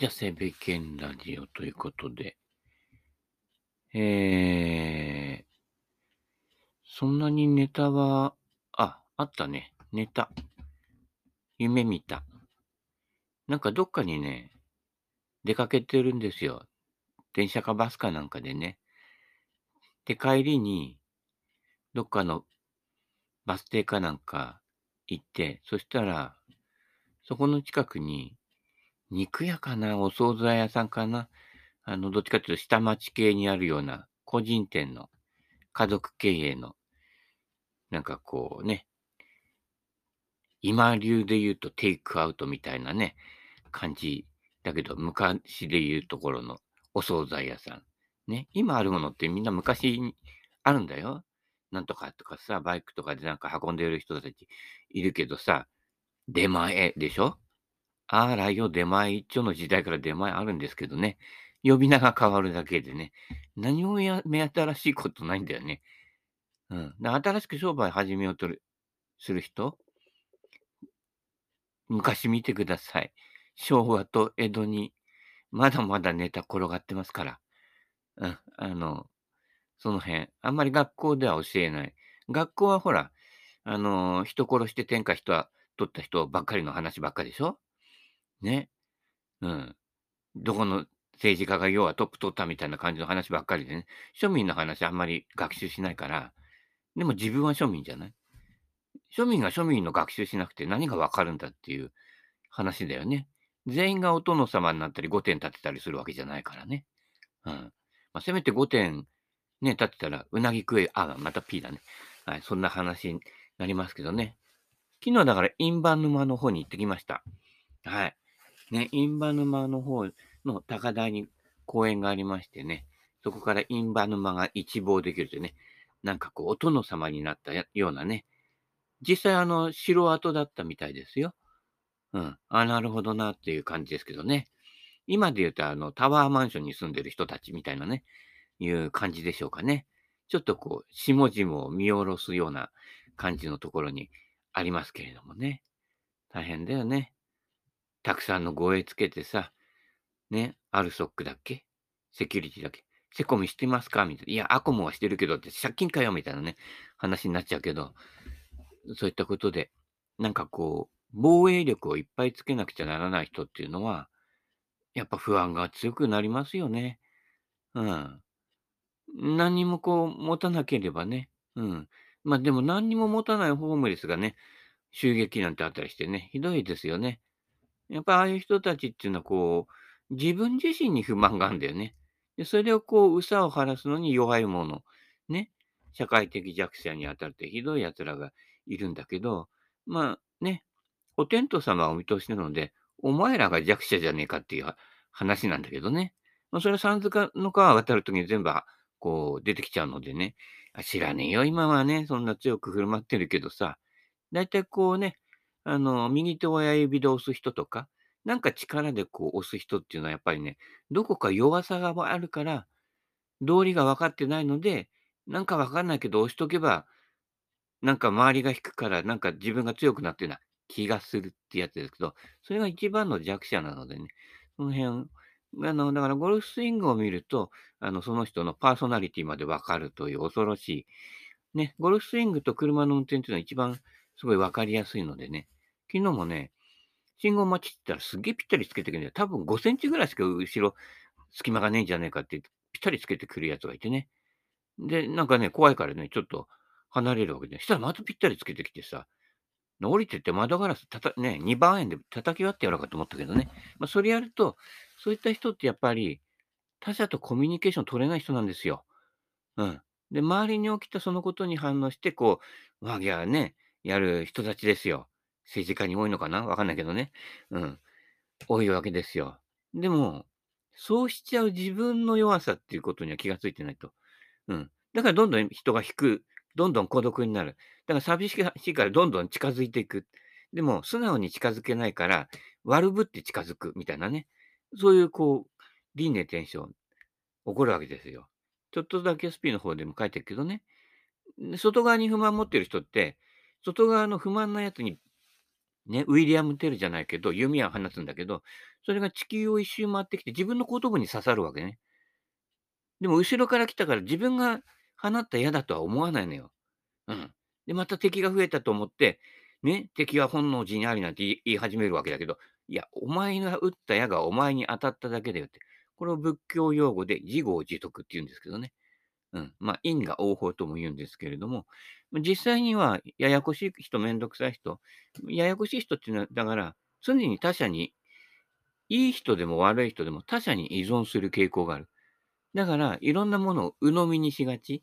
じゃあ、セベケンラジオということで。えー、そんなにネタは、あ、あったね。ネタ。夢見た。なんかどっかにね、出かけてるんですよ。電車かバスかなんかでね。で、帰りに、どっかのバス停かなんか行って、そしたら、そこの近くに、肉屋かなお惣菜屋さんかなあの、どっちかっていうと下町系にあるような個人店の家族経営の、なんかこうね、今流で言うとテイクアウトみたいなね、感じだけど、昔で言うところのお惣菜屋さん。ね、今あるものってみんな昔にあるんだよ。なんとかとかさ、バイクとかでなんか運んでる人たちいるけどさ、出前でしょ？あらよ、出前一丁の時代から出前あるんですけどね。呼び名が変わるだけでね。何もや目新しいことないんだよね。うん。新しく商売始めようとする人？昔見てください。昭和と江戸にまだまだネタ転がってますから。うん。あの、その辺。あんまり学校では教えない。学校はほら、あの、人殺して天下人は取った人ばっかりの話ばっかりでしょ？ね。うん。どこの政治家が要はトップ取ったみたいな感じの話ばっかりでね。庶民の話あんまり学習しないから。でも自分は庶民じゃない庶民が庶民の学習しなくて何がわかるんだっていう話だよね。全員がお殿様になったり5点立てたりするわけじゃないからね。うん。まあ、せめて5点ね、立てたらうなぎ食え、あ、また P だね。はい、そんな話になりますけどね。昨日だから、インバン沼の方に行ってきました。はい。ね、インバ沼の方の高台に公園がありましてね、そこからインバ沼が一望できるというね、なんかこう、お殿様になったようなね、実際あの、城跡だったみたいですよ。うん。あ、なるほどなっていう感じですけどね。今で言うと、あの、タワーマンションに住んでる人たちみたいなね、いう感じでしょうかね。ちょっとこう、下々を見下ろすような感じのところにありますけれどもね。大変だよね。たくさんの護衛つけてさ、ね、アルソックだっけ？セキュリティだっけ？セコミしてますか？みたいな。いや、アコモはしてるけどって借金かよみたいなね、話になっちゃうけど、そういったことで、なんかこう、防衛力をいっぱいつけなくちゃならない人っていうのは、やっぱ不安が強くなりますよね。うん。何にもこう持たなければね。うん。まあ、でも何にも持たないホームレスがね、襲撃なんてあったりしてね、ひどいですよね。やっぱりああいう人たちっていうのはこう、自分自身に不満があるんだよね。で、それをこう、憂さを晴らすのに弱い者、ね、社会的弱者に当たってひどい奴らがいるんだけど、まあね、お天道様はお見通しなので、お前らが弱者じゃねえかっていう話なんだけどね。まあ、それは三塚の川渡るときに全部こう出てきちゃうのでね、あ知らねえよ、今はね、そんな強く振る舞ってるけどさ、だいたいこうね、あの、右手親指で押す人とか、なんか力でこう押す人っていうのはやっぱりね、どこか弱さがあるから、道理が分かってないので、なんか分かんないけど押しとけば、なんか周りが引くから、なんか自分が強くなってるな気がするってやつですけど、それが一番の弱者なのでね、その辺あの、だからゴルフスイングを見ると、あの、その人のパーソナリティまでわかるという恐ろしい。ね、ゴルフスイングと車の運転っていうのは一番すごいわかりやすいのでね、昨日もね、信号待ちって言ったらすげえぴったりつけてくるんだよ。多分5センチぐらいしか後ろ隙間がねえんじゃねえかってぴったりつけてくるやつがいてね。で、なんかね、怖いからね、ちょっと離れるわけで、したらまたぴったりつけてきてさ、降りてって窓ガラスたた、ね、2番円で叩き割ってやろうかと思ったけどね。まあ、それやると、そういった人ってやっぱり、他者とコミュニケーション取れない人なんですよ。うん。で、周りに起きたそのことに反応して、こう、わぎゃね、やる人たちですよ。政治家に多いのかな？わかんないけどね。うん。多いわけですよ。でも、そうしちゃう自分の弱さっていうことには気がついてないと。うん。だからどんどん人が引く、どんどん孤独になる。だから寂しいからどんどん近づいていく。でも、素直に近づけないから、悪ぶって近づくみたいなね。そういうこう、輪廻転生、起こるわけですよ。ちょっとだけ SP の方でも書いてるけどね。外側に不満持ってる人って、外側の不満なやつにね、ウィリアム・テルじゃないけど、弓矢を放つんだけど、それが地球を一周回ってきて自分の後頭部に刺さるわけね。でも後ろから来たから自分が放った矢だとは思わないのよ。うん。で、また敵が増えたと思って、ね、敵は本能寺にありなんて言い始めるわけだけど、いや、お前が撃った矢がお前に当たっただけだよって。これを仏教用語で自業自得って言うんですけどね。うん。まあ、因果応報とも言うんですけれども、実際にはややこしい人、めんどくさい人、ややこしい人っていうのは、だから、常に他者に、いい人でも悪い人でも他者に依存する傾向がある。だから、いろんなものを鵜呑みにしがち。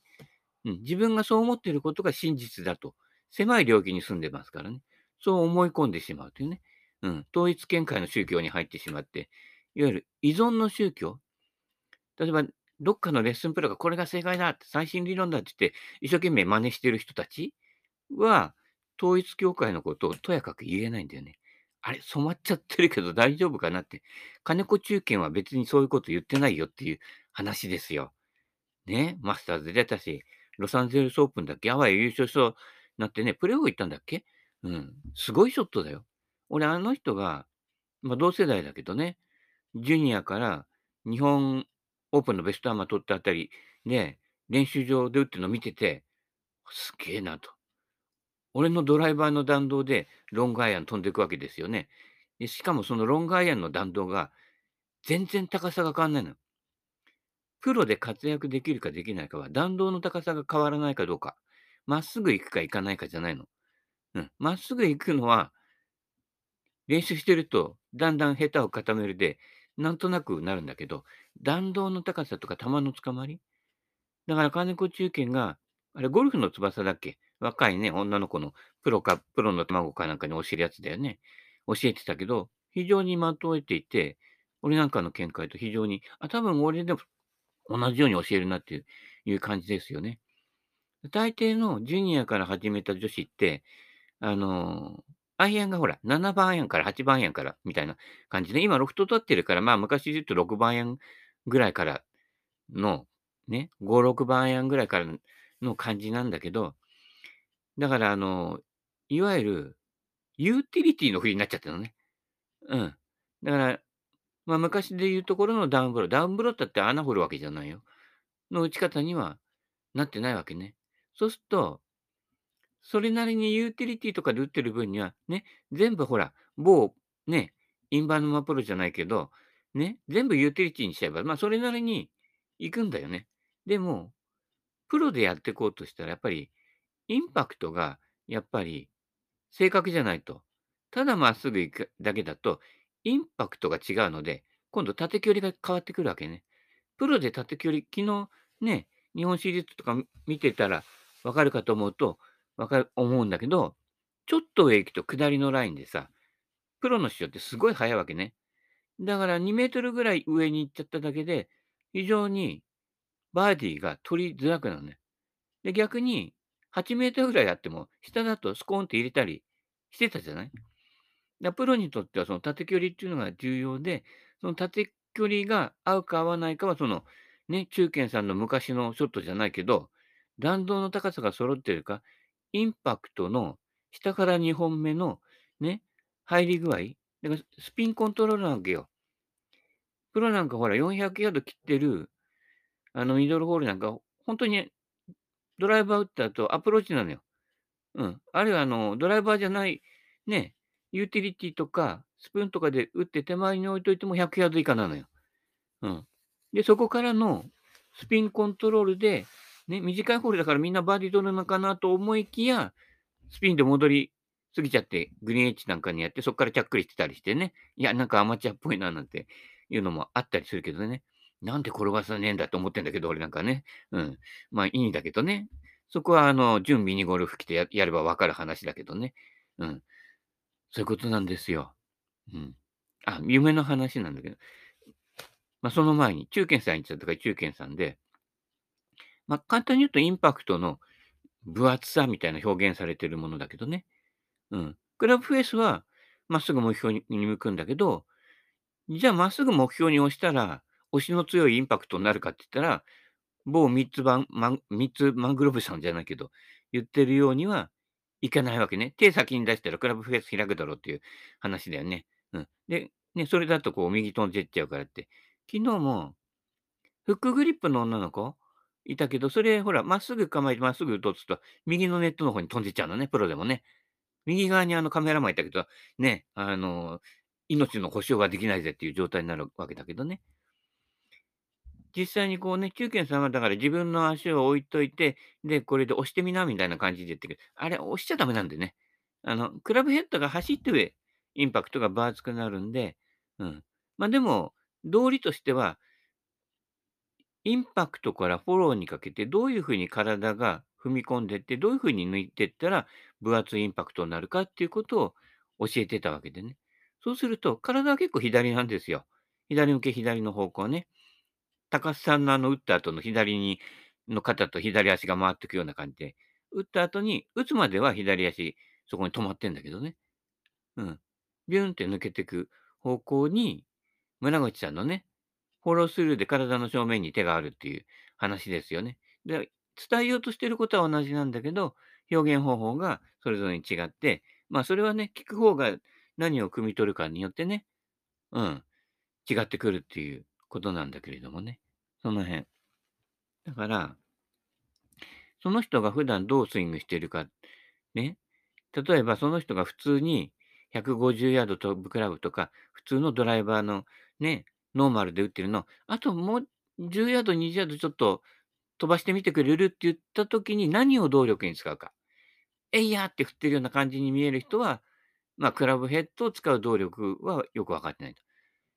うん、自分がそう思っていることが真実だと。狭い領域に住んでますからね。そう思い込んでしまうというね。うん、統一見解の宗教に入ってしまって、いわゆる依存の宗教。例えば、どっかのレッスンプロがこれが正解だって、最新理論だって言って、一生懸命真似してる人たちは、統一教会のことをとやかく言えないんだよね。あれ、染まっちゃってるけど大丈夫かなって。金子中堅は別にそういうこと言ってないよっていう話ですよ。ね、マスターズ出たし、ロサンゼルスオープンだっけ？あわや優勝しそうなってね、プレーオフ行ったんだっけ？うん。すごいショットだよ。俺、あの人が、まあ同世代だけどね、ジュニアから日本オープンのベストアーマー取ったあたりで、練習場で打ってるの見てて、すげえなと。俺のドライバーの弾道でロングアイアン飛んでいくわけですよね。でしかもそのロングアイアンの弾道が全然高さが変わんないの。プロで活躍できるかできないかは弾道の高さが変わらないかどうか。まっすぐ行くか行かないかじゃないの。うん。まっすぐ行くのは練習してるとだんだん下手を固めるでなんとなくなるんだけど、弾道の高さとか球の捕まり？だから金子中堅が、あれ、ゴルフの翼だっけ？若いね、女の子のプロか、プロの卵かなんかに教えるやつだよね。教えてたけど、非常にまとえていて、俺なんかの見解と非常に、あ、多分俺でも同じように教えるなっていういう感じですよね。大抵のジュニアから始めた女子って、あのアイアンがほら、7番アイアンから8番アイアンからみたいな感じで、今ロフト取ってるから、まあ昔で言うと6番アイアンぐらいからの、ね、5、6番アイアンぐらいからの感じなんだけど、だからあの、いわゆるユーティリティの振りになっちゃってるのね。うん。だから、まあ昔で言うところのダウンブロー、ダウンブローだって穴掘るわけじゃないよ。の打ち方にはなってないわけね。そうすると、それなりにユーティリティとかで打ってる分には、ね、全部ほら、某、ね、インバウンドマプロじゃないけど、ね、全部ユーティリティにしちゃえば、まあ、それなりに行くんだよね。でも、プロでやっていこうとしたら、やっぱり、インパクトが、やっぱり、正確じゃないと。ただまっすぐ行くだけだと、インパクトが違うので、今度縦距離が変わってくるわけね。プロで縦距離、昨日ね、日本シリーズとか見てたらわかるかと思うと、わかる、思うんだけど、ちょっと上行くと下りのラインでさ、プロの人ってすごい速いわけね。だから2メートルぐらい上に行っちゃっただけで、非常にバーディーが取りづらくなるね。で、逆に8メートルぐらいあっても、下だとスコーンって入れたりしてたじゃない？だプロにとってはその縦距離っていうのが重要で、その縦距離が合うか合わないかは、そのね、中堅さんの昔のショットじゃないけど、弾道の高さが揃ってるか、インパクトの下から2本目のね、入り具合。だからスピンコントロールなわけよ。プロなんかほら400ヤード切ってる、あのミドルホールなんか、本当にドライバー打った後アプローチなのよ。うん。あるいはあの、ドライバーじゃない、ね、ユーティリティとか、スプーンとかで打って手前に置いといても100ヤード以下なのよ。うん。で、そこからのスピンコントロールで、ね、短いホールだからみんなバーディー取るのかなと思いきや、スピンで戻り過ぎちゃって、グリーンエッジなんかにやって、そこからちゃっくりしてたりしてね、いや、なんかアマチュアっぽいななんていうのもあったりするけどね、なんで転がさねえんだと思ってんだけど、俺なんかね。うん。まあいいんだけどね。そこは、あの、準備にゴルフ来てややればわかる話だけどね。うん。そういうことなんですよ。うん。あ、夢の話なんだけど。まあ、その前に、中堅さんに言っちゃったから中堅さんで、まあ、簡単に言うとインパクトの分厚さみたいな表現されてるものだけどね。うん。クラブフェイスはまっすぐ目標に向くんだけど、じゃあまっすぐ目標に押したら、押しの強いインパクトになるかって言ったら、某三つ番、三つマングローブさんじゃないけど、言ってるようにはいかないわけね。手先に出したらクラブフェース開くだろうっていう話だよね。うん。で、ね、それだとこう右飛んでっちゃうからって。昨日もフックグリップの女の子いたけど、それほら、まっすぐ構えてまっすぐ打とうとすると、右のネットの方に飛んでっちゃうのね、プロでもね。右側にあのカメラマンいたけど、ね、あの、命の保証はできないぜっていう状態になるわけだけどね。実際にこうね、中堅さんはだから自分の足を置いといて、で、これで押してみなみたいな感じで言ってくる。あれ、押しちゃダメなんでね。あの、クラブヘッドが走って上、インパクトが分厚くなるんで、うん。まあでも、道理としては、インパクトからフォローにかけて、どういうふうに体が踏み込んでって、どういうふうに抜いてったら分厚いインパクトになるかっていうことを教えてたわけでね。そうすると、体は結構左なんですよ。左向け左の方向ね。高須さんのあの打った後の左にの肩と左足が回っていくような感じで、打った後に、打つまでは左足、そこに止まってんだけどね。うん。ビューンって抜けていく方向に、村口さんのね、フォロースルーで体の正面に手があるっていう話ですよね。で、伝えようとしてることは同じなんだけど、表現方法がそれぞれに違って、まあそれはね、聞く方が何を汲み取るかによってね、うん、違ってくるっていうことなんだけれどもね。その辺。だから、その人が普段どうスイングしてるか、ね。例えばその人が普通に150ヤード飛ぶクラブとか、普通のドライバーのね、ノーマルで打ってるの、あともう10ヤード、20ヤードちょっと飛ばしてみてくれるって言った時に何を動力に使うか。えいやって振ってるような感じに見える人は、まあ、クラブヘッドを使う動力はよくわかってないと。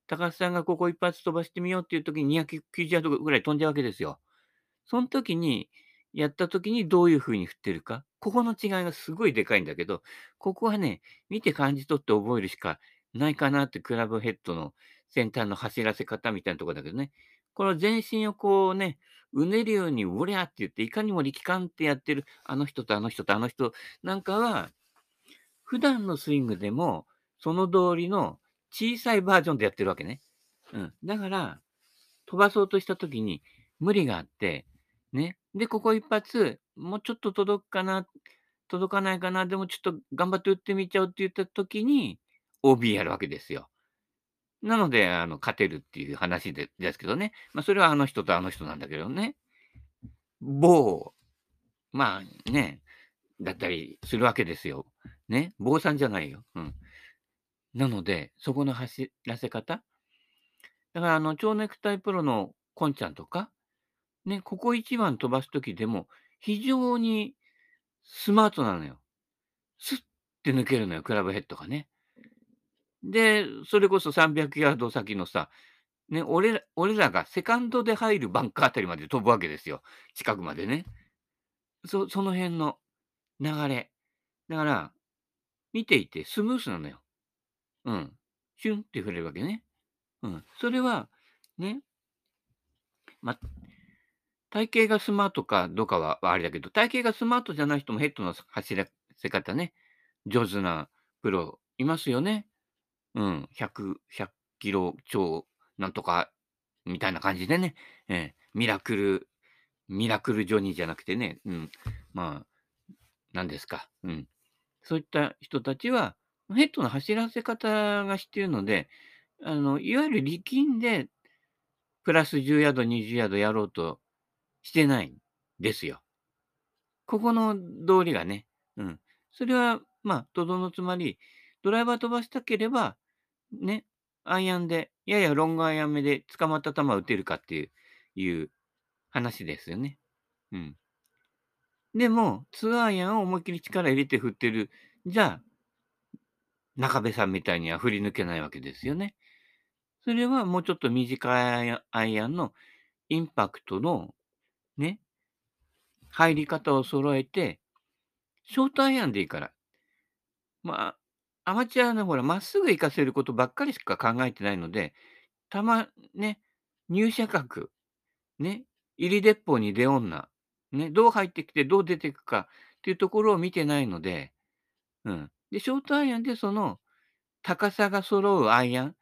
高須さんがここ一発飛ばしてみようっていう時に290ヤードぐらい飛んじゃうわけですよ。その時に、やった時にどういう風に振ってるか。ここの違いがすごいでかいんだけど、ここはね、見て感じ取って覚えるしかないかなってクラブヘッドの先端の走らせ方みたいなところだけどね。この全身をこうね、うねるように、うりゃって言って、いかにも力感ってやってる、あの人とあの人とあの人なんかは、普段のスイングでも、その通りの小さいバージョンでやってるわけね。うん。だから、飛ばそうとしたときに無理があって、ね。で、ここ一発、もうちょっと届くかな、届かないかな、でもちょっと頑張って打ってみちゃうって言ったときに、OB やるわけですよ。なので、あの、勝てるっていう話でですけどね。まあ、それはあの人とあの人なんだけどね。某、まあね、だったりするわけですよ。ね。坊さんじゃないよ。うん。なので、そこの走らせ方。だから、あの、蝶ネクタイプロのコンちゃんとか、ね、ここ一番飛ばすときでも、非常にスマートなのよ。スッって抜けるのよ、クラブヘッドがね。で、それこそ300ヤード先のさ、ね、俺ら俺らがセカンドで入るバンカーあたりまで飛ぶわけですよ。近くまでね。そその辺の流れ。だから、見ていてスムースなのよ。うん。シュンって触れるわけね。うん。それは、ね、ま、体型がスマートかどうかはあれだけど、体型がスマートじゃない人もヘッドの走らせ方ね、上手なプロいますよね。うん、100、100キロ超なんとかみたいな感じでね、ええ、ミラクル、ミラクルジョニーじゃなくてね、うん、まあ、何ですか、うん。そういった人たちは、ヘッドの走らせ方が知ってるので、あの、いわゆる力んで、プラス10ヤード、20ヤードやろうとしてないんですよ。ここの道理がね、うん。それは、まあ、とどのつまり、ドライバー飛ばしたければ、ね、アイアンで、ややロングアイアン目で捕まった球を打てるかっていういう話ですよね。うん。でも、2アイアンを思いっきり力入れて振ってる。じゃあ、中部さんみたいには振り抜けないわけですよね。それはもうちょっと短いアイアンのインパクトのね、入り方を揃えて、ショートアイアンでいいから。まあ、アマチュアのほら、まっすぐ行かせることばっかりしか考えてないので、たまね、入射角、ね、入り鉄砲に出女、ね、どう入ってきてどう出ていくかっていうところを見てないので、うん。で、ショートアイアンでその高さが揃うアイアン、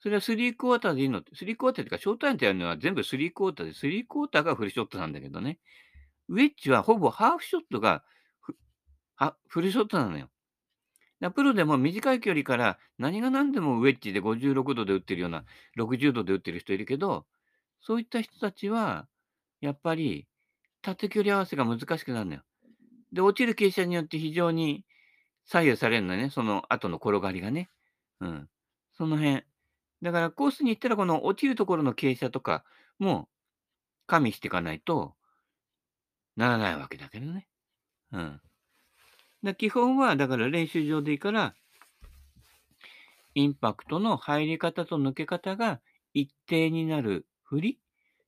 それはスリークォーターでいいのって、スリークォーターっていうか、ショートアイアンってやるのは全部スリークォーターで、スリークォーターがフルショットなんだけどね。ウェッジはほぼハーフショットがあ、フルショットなのよ。だプロでも短い距離から何が何でもウェッジで56度で打ってるような、60度で打ってる人いるけど、そういった人たちは、やっぱり縦距離合わせが難しくなるのよ。で、落ちる傾斜によって非常に左右されるのね、その後の転がりがね。うん。その辺。だからコースに行ったらこの落ちるところの傾斜とかも加味していかないとならないわけだけどね。うん。で基本はだから練習場でいいから、インパクトの入り方と抜け方が一定になる振り、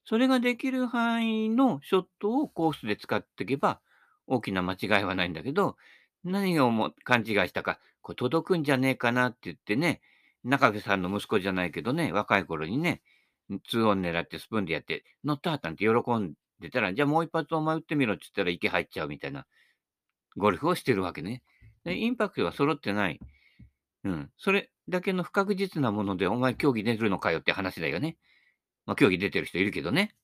それができる範囲のショットをコースで使っていけば大きな間違いはないんだけど、何をも勘違いしたか、これ届くんじゃねえかなって言ってね、中部さんの息子じゃないけどね、若い頃にね、2オン狙ってスプーンでやって、乗ったーなんて喜んでたら、じゃあもう一発お前打ってみろって言ったら池入っちゃうみたいな。ゴルフをしてるわけね。でインパクトが揃ってない。うん。それだけの不確実なもので、お前競技出るのかよって話だよね。まあ、競技出てる人いるけどね。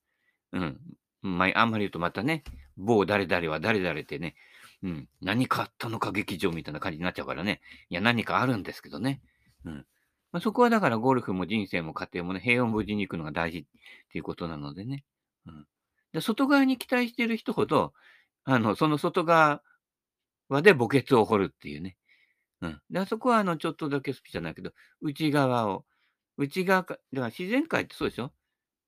うん。まあ、あんまり言うとまたね、某誰々は誰々ってね、うん。何かあったのか劇場みたいな感じになっちゃうからね。いや、何かあるんですけどね。うん。まあ、そこはだからゴルフも人生も家庭もね、平穏無事に行くのが大事っていうことなのでね。うん。で外側に期待してる人ほど、あの、その外側輪で墓穴を掘るっていうね。うん。で、あそこはあの、ちょっとだけ好きじゃないけど、内側を、内側か、だから自然界ってそうでしょ？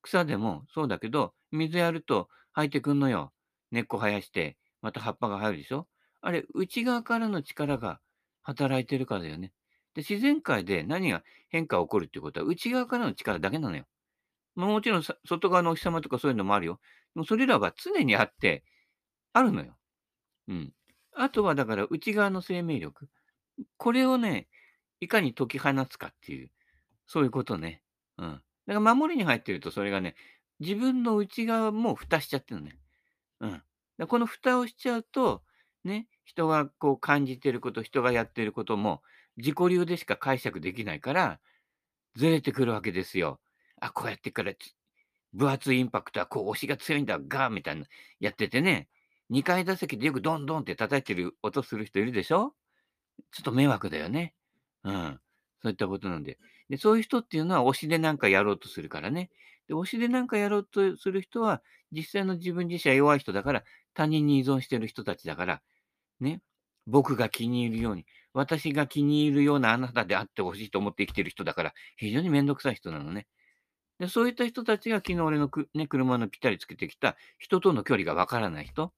草でもそうだけど、水やると生えてくんのよ。根っこ生やして、また葉っぱが生えるでしょ？あれ、内側からの力が働いてるからだよね。で、自然界で何が変化が起こるっていうことは、内側からの力だけなのよ。まあ、もちろん外側のお日様とかそういうのもあるよ。でもそれらは常にあって、あるのよ。うん。あとはだから内側の生命力。これをね、いかに解き放つかっていう、そういうことね。うん。だから守りに入ってるとそれがね、自分の内側も蓋しちゃってるのね。うん。でこの蓋をしちゃうと、ね、人がこう感じてること、人がやってることも自己流でしか解釈できないから、ずれてくるわけですよ。あ、こうやってから分厚いインパクトはこう押しが強いんだ、ガーみたいなやっててね、2階打席でよくドンドンって叩いてる音する人いるでしょ？ちょっと迷惑だよね。うん。そういったことなんで。で、そういう人っていうのは推しでなんかやろうとするからね。で、推しでなんかやろうとする人は、実際の自分自身は弱い人だから、他人に依存してる人たちだから、ね。僕が気に入るように、私が気に入るようなあなたであってほしいと思って生きてる人だから、非常にめんどくさい人なのね。で、そういった人たちが昨日俺の、ね、車のぴったりつけてきた人との距離がわからない人。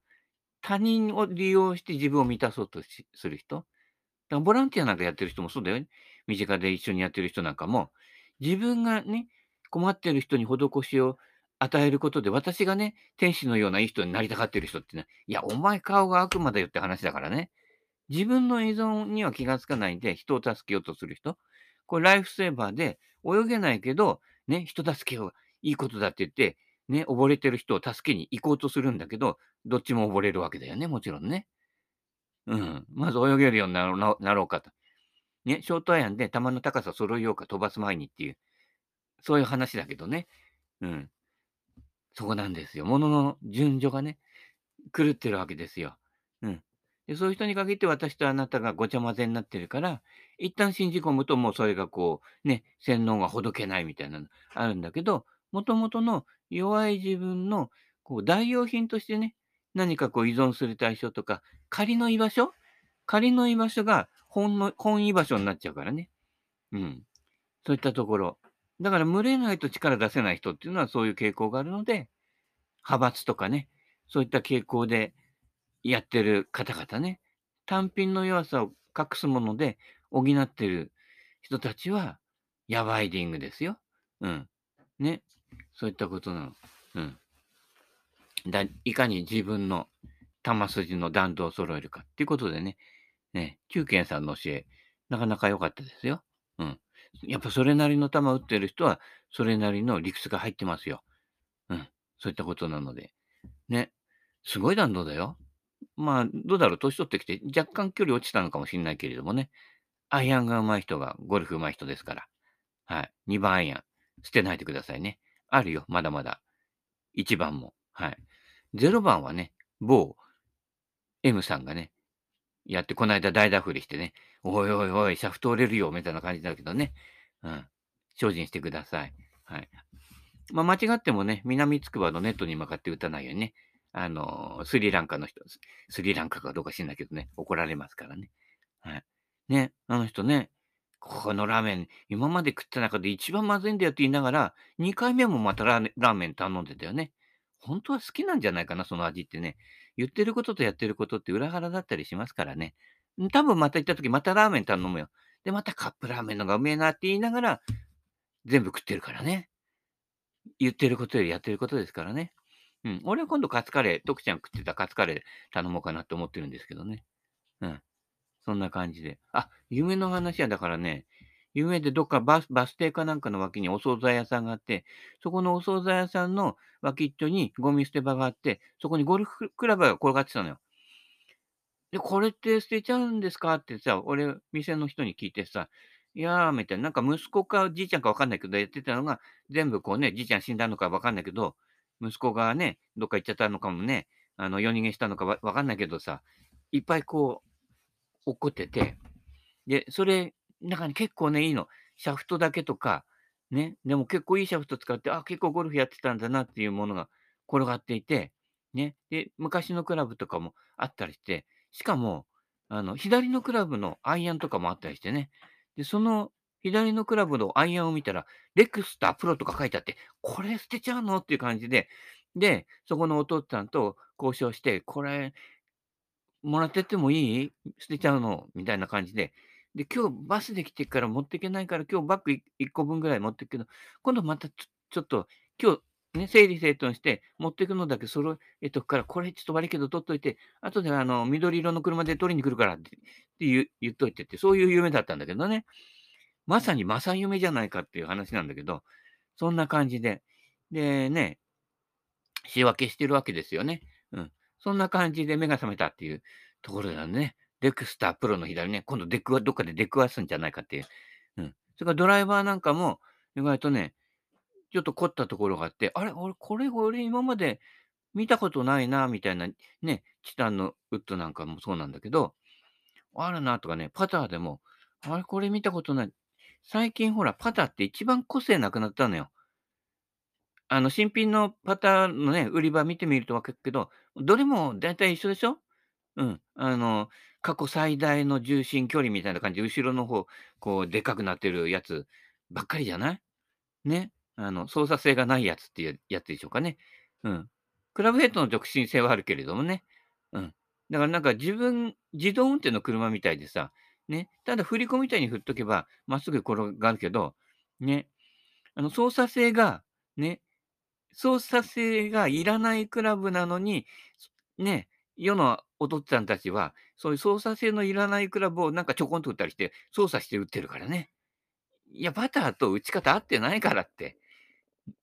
他人を利用して自分を満たそうとする人。だからボランティアなんかやってる人もそうだよね。身近で一緒にやってる人なんかも、自分がね、困ってる人に施しを与えることで、私がね、天使のようないい人になりたがってる人ってね、いや、お前顔が悪魔だよって話だからね。自分の依存には気がつかないんで人を助けようとする人。これライフセーバーで泳げないけど、ね、人助けをいいことだって言って、ね、溺れてる人を助けに行こうとするんだけど、どっちも溺れるわけだよね、もちろんね。うん。まず泳げるようになろうかと。ね、ショートアイアンで球の高さ揃えようか飛ばす前にっていう、そういう話だけどね。うん。そこなんですよ。ものの順序がね、狂ってるわけですよ。うん。でそういう人に限って私とあなたがごちゃ混ぜになってるから、一旦信じ込むともうそれがこう、ね、洗脳がほどけないみたいなのあるんだけど、もともとの弱い自分のこう代用品としてね、何かこう依存する対象とか、仮の居場所？仮の居場所が本の、本居場所になっちゃうからね。うん。そういったところ。だから群れないと力出せない人っていうのはそういう傾向があるので、派閥とかね、そういった傾向でやってる方々ね、単品の弱さを隠すもので補ってる人たちは、ヤバイディングですよ。うん。ね。そういったことなの。うん。だいかに自分の玉筋の弾道を揃えるかっていうことでね、ね、九賢さんの教え、なかなか良かったですよ。うん。やっぱそれなりの球打ってる人は、それなりの理屈が入ってますよ。うん。そういったことなので。ね。すごい弾道だよ。まあ、どうだろう、年取ってきて、若干距離落ちたのかもしれないけれどもね。アイアンが上手い人が、ゴルフ上手い人ですから。はい。2番アイアン、捨てないでくださいね。あるよ、まだまだ。1番も。はい。0番はね、某 M さんがね、やって、こないだ大ダフりしてね、おいおいおい、シャフト折れるよ、みたいな感じだけどね。うん。精進してください。はい。まあ、間違ってもね、南つくばのネットに向かって打たないようにね、あの、スリランカの人、スリランカかどうか知んないけどね、怒られますからね。はい。ね、あの人ね、このラーメン、今まで食った中で一番まずいんだよって言いながら、2回目もまたラーメン頼んでたよね。本当は好きなんじゃないかな、その味ってね。言ってることとやってることって裏腹だったりしますからね。多分また行った時、またラーメン頼むよ。で、またカップラーメンのがうめえなって言いながら、全部食ってるからね。言ってることよりやってることですからね。うん。俺は今度カツカレー、徳ちゃん食ってたカツカレー頼もうかなって思ってるんですけどね。うん。そんな感じで。あ、夢の話はだからね、夢でどっかバスバス停かなんかの脇にお惣菜屋さんがあって、そこのお惣菜屋さんの脇っちょにゴミ捨て場があって、そこにゴルフクラブが転がってたのよ。で、これって捨てちゃうんですか？ってさ、俺、店の人に聞いてさ、いやー、みたいな、なんか息子かじいちゃんかわかんないけど、やってたのが、全部こうね、じいちゃん死んだのかわかんないけど、息子がね、どっか行っちゃったのかもね、あの、夜逃げしたのかわかんないけどさ、いっぱいこう、落っこってて、で、それ、中に結構ね、いいの。シャフトだけとか、ね、でも結構いいシャフト使って、あ、結構ゴルフやってたんだなっていうものが転がっていて、ね、で、昔のクラブとかもあったりして、しかも、あの、左のクラブのアイアンとかもあったりしてね。で、その左のクラブのアイアンを見たら、レクスタープロとか書いてあって、これ捨てちゃうのっていう感じで、で、そこのお父さんと交渉して、これ、もらってってもいい？捨てちゃうの？みたいな感じで。で、今日バスで来てから持っていけないから、今日バッグ 1, 個分ぐらい持っていくけど、今度またちょっと、今日ね、整理整頓して持っていくのだけ揃えとくから、これちょっと悪いけど取っといて、後であの、緑色の車で取りに来るからって言言っといてって、そういう夢だったんだけどね。まさに正夢じゃないかっていう話なんだけど、そんな感じで。でね、仕分けしてるわけですよね。そんな感じで目が覚めたっていうところだね。デクスタープロの左ね、今度デクはどっかで出くわすんじゃないかっていう。うん。それからドライバーなんかも、意外とね、ちょっと凝ったところがあって、あれ、俺、これ、俺今まで見たことないな、みたいな、ね、チタンのウッドなんかもそうなんだけど、あるなとかね、パターでも、あれ、これ見たことない。最近ほら、パターって一番個性なくなったのよ。あの、新品のパターンのね、売り場見てみるとわかるけど、どれも大体一緒でしょ？うん。あの、過去最大の重心距離みたいな感じで、後ろの方、こう、でかくなってるやつばっかりじゃない？ね。あの、操作性がないやつっていうやつでしょうかね。うん。クラブヘッドの直進性はあるけれどもね。うん。だからなんか自分、自動運転の車みたいでさ、ね。ただ振り子みたいに振っとけば、まっすぐ転がるけど、ね。あの、操作性が、ね。操作性がいらないクラブなのに、ね。世のお父っちゃんたちは、そういう操作性のいらないクラブをなんかちょこんと打ったりして、操作して打ってるからね。いや、バターと打ち方合ってないからって。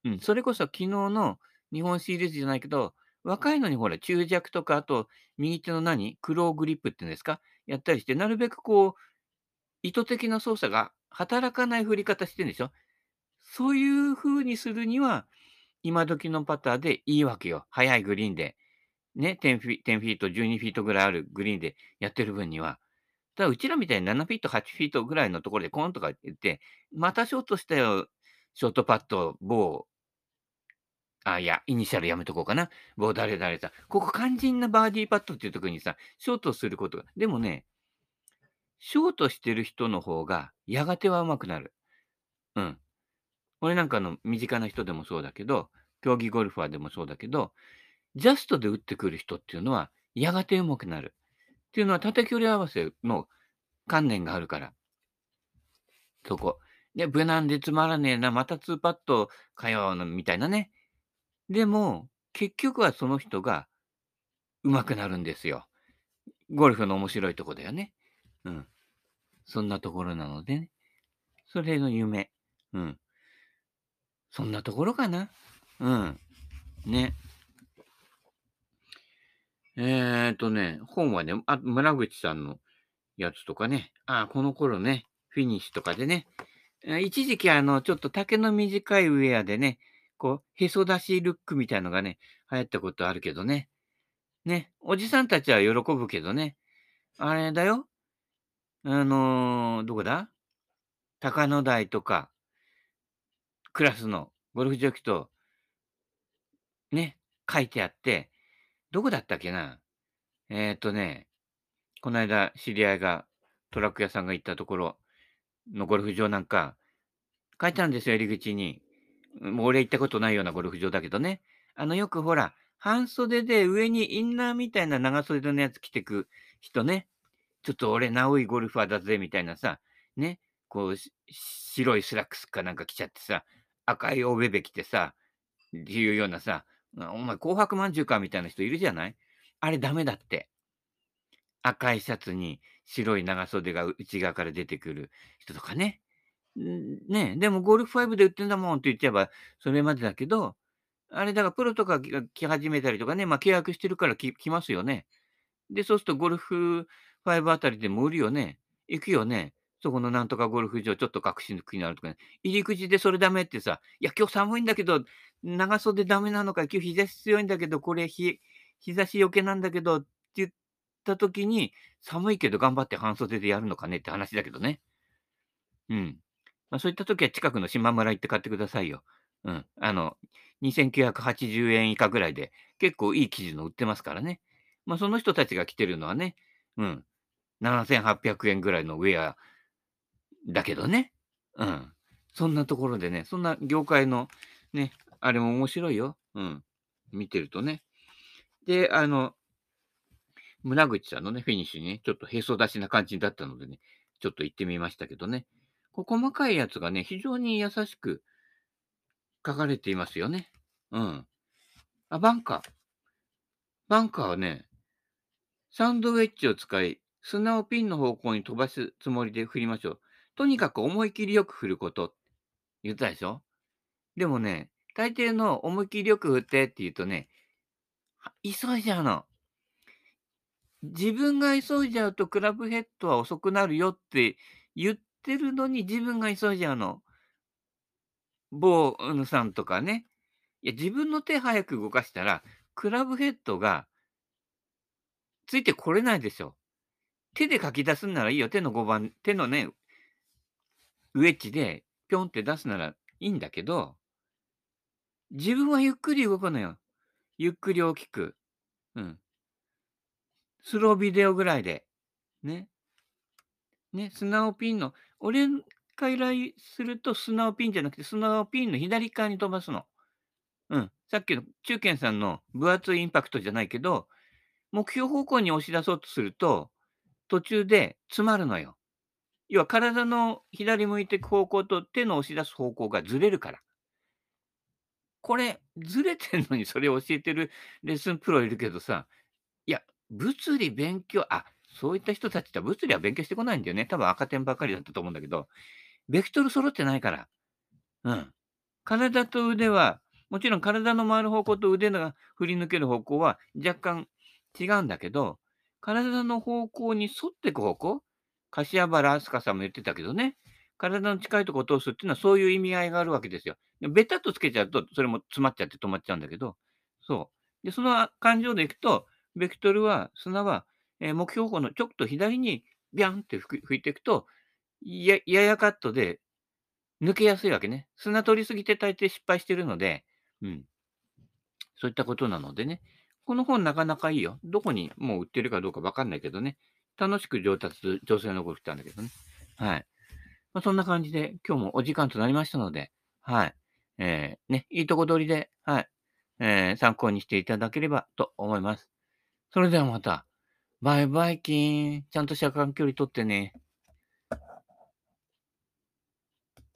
うん、それこそ昨日の日本シリーズじゃないけど、若いのにほら、中弱とか、あと、右手の何？クローグリップっていうんですか？やったりして、なるべくこう、意図的な操作が働かない振り方してるんでしょ？そういう風にするには、今時のパターでいいわけよ。速いグリーンで。ね、10フィ ,10 フィート、12フィートぐらいあるグリーンでやってる分には。ただ、うちらみたいに7フィート、8フィートぐらいのところでコーンとか言って、またショートしたよ、ショートパット、某、あ、いや、イニシャルやめとこうかな。某誰々さ。ここ肝心なバーディーパットっていうとこにさ、ショートすることが。でもね、ショートしてる人の方が、やがては上手くなる。うん。俺なんかの身近な人でもそうだけど、競技ゴルファーでもそうだけど、ジャストで打ってくる人っていうのは、やがて上手くなる。っていうのは、縦距離合わせの観念があるから。そこ。で、無難でつまらねえな、また2パットかよ、みたいなね。でも、結局はその人が上手くなるんですよ。ゴルフの面白いとこだよね。うん。そんなところなのでね。それの夢。うん。そんなところかな。うん。ね。えっとね、本はね、あ、村口さんのやつとかね、あ、この頃ね、フィニッシュとかでね、一時期あの、ちょっと丈の短いウェアでね、こう、へそ出しルックみたいのがね、流行ったことあるけどね。ね、おじさんたちは喜ぶけどね、あれだよ。あの、どこだ？高野台とか、クラスのゴルフ場行くと、ね、書いてあって、どこだったっけな？えっとね、こないだ知り合いがトラック屋さんが行ったところのゴルフ場なんか、書いてあるんですよ、入り口に。もう俺行ったことないようなゴルフ場だけどね。あの、よくほら、半袖で上にインナーみたいな長袖のやつ着てく人ね。ちょっと俺、ナウいゴルファーだぜ、みたいなさ、ね。こう、白いスラックスかなんか着ちゃってさ、赤いおべべ着てさ、っていうようなさ、お前紅白まんじゅうかみたいな人いるじゃない？あれダメだって。赤いシャツに白い長袖が内側から出てくる人とかね。ね、でもゴルフ5で売ってんだもんって言っちゃえばそれまでだけど、あれだからプロとかが来始めたりとかね、ま、契約してるから来来ますよね。で、そうするとゴルフ5あたりでも売るよね。行くよね。そこのなんとかゴルフ場ちょっと隠し抜きになるとかね。入り口でそれダメってさ、いや、今日寒いんだけど、長袖ダメなのか、今日日差し強いんだけど、これ日日差しよけなんだけどって言った時に、寒いけど頑張って半袖でやるのかね？って話だけどね。うん。まあ、そういった時は近くの島村行って買ってくださいよ。うん。あの、2980円以下ぐらいで結構いい生地の売ってますからね。まあ、その人たちが着てるのはね、うん。7800円ぐらいのウェアだけどね。うん。そんなところでね、そんな業界のね、あれも面白いよ。うん。見てるとね。で、あの、村口さんのね、フィニッシュにね、ちょっとへそ出しな感じだったのでね、ちょっと行ってみましたけどね。こ細かいやつがね、非常に優しく書かれていますよね。うん。あ、バンカー。バンカーはね、サンドウェッジを使い、砂をピンの方向に飛ばすつもりで振りましょう。とにかく思い切りよく振ること。言ったでしょ？でもね、大抵の思い切りよく振ってって言うとね、急いじゃうの。自分が急いじゃうとクラブヘッドは遅くなるよって言ってるのに自分が急いじゃうの。某さんとかね。いや、自分の手早く動かしたら、クラブヘッドがついてこれないでしょ。手で書き出すんならいいよ。手の5番、手のね、ウェッジでぴょんって出すならいいんだけど、自分はゆっくり動くのよ。ゆっくり大きく。うん。スロービデオぐらいで。ね。ね、砂をピンの、俺が依頼すると砂をピンじゃなくて、砂をピンの左側に飛ばすの。うん。さっきの中堅さんの分厚いインパクトじゃないけど、目標方向に押し出そうとすると、途中で詰まるのよ。要は体の左向いていく方向と手の押し出す方向がずれるから。これ、ずれてんのにそれを教えてるレッスンプロいるけどさ、いや、物理勉強、あ、そういった人たちって物理は勉強してこないんだよね。多分赤点ばかりだったと思うんだけど、ベクトル揃ってないから。うん。体と腕は、もちろん体の回る方向と腕が振り抜ける方向は若干違うんだけど、体の方向に沿っていく方向柏原明日香さんも言ってたけどね。体の近いところを通すっていうのはそういう意味合いがあるわけですよ。ベタっとつけちゃうと、それも詰まっちゃって止まっちゃうんだけど、そう。で、その感情でいくと、ベクトルは、砂は、えー、目標方のちょっと左にビャンって吹いていくと、やややカットで抜けやすいわけね。砂取りすぎて大抵失敗してるので、うん。そういったことなのでね。この本なかなかいいよ。どこにもう売ってるかどうかわかんないけどね。楽しく上達、女性の動きたんだけどね。はい。まあ、そんな感じで、今日もお時間となりましたので、はい。えー、ね、いいとこ取りで、はい。えー、参考にしていただければと思います。それではまた。バイバイキン。ちゃんと車間距離取ってね。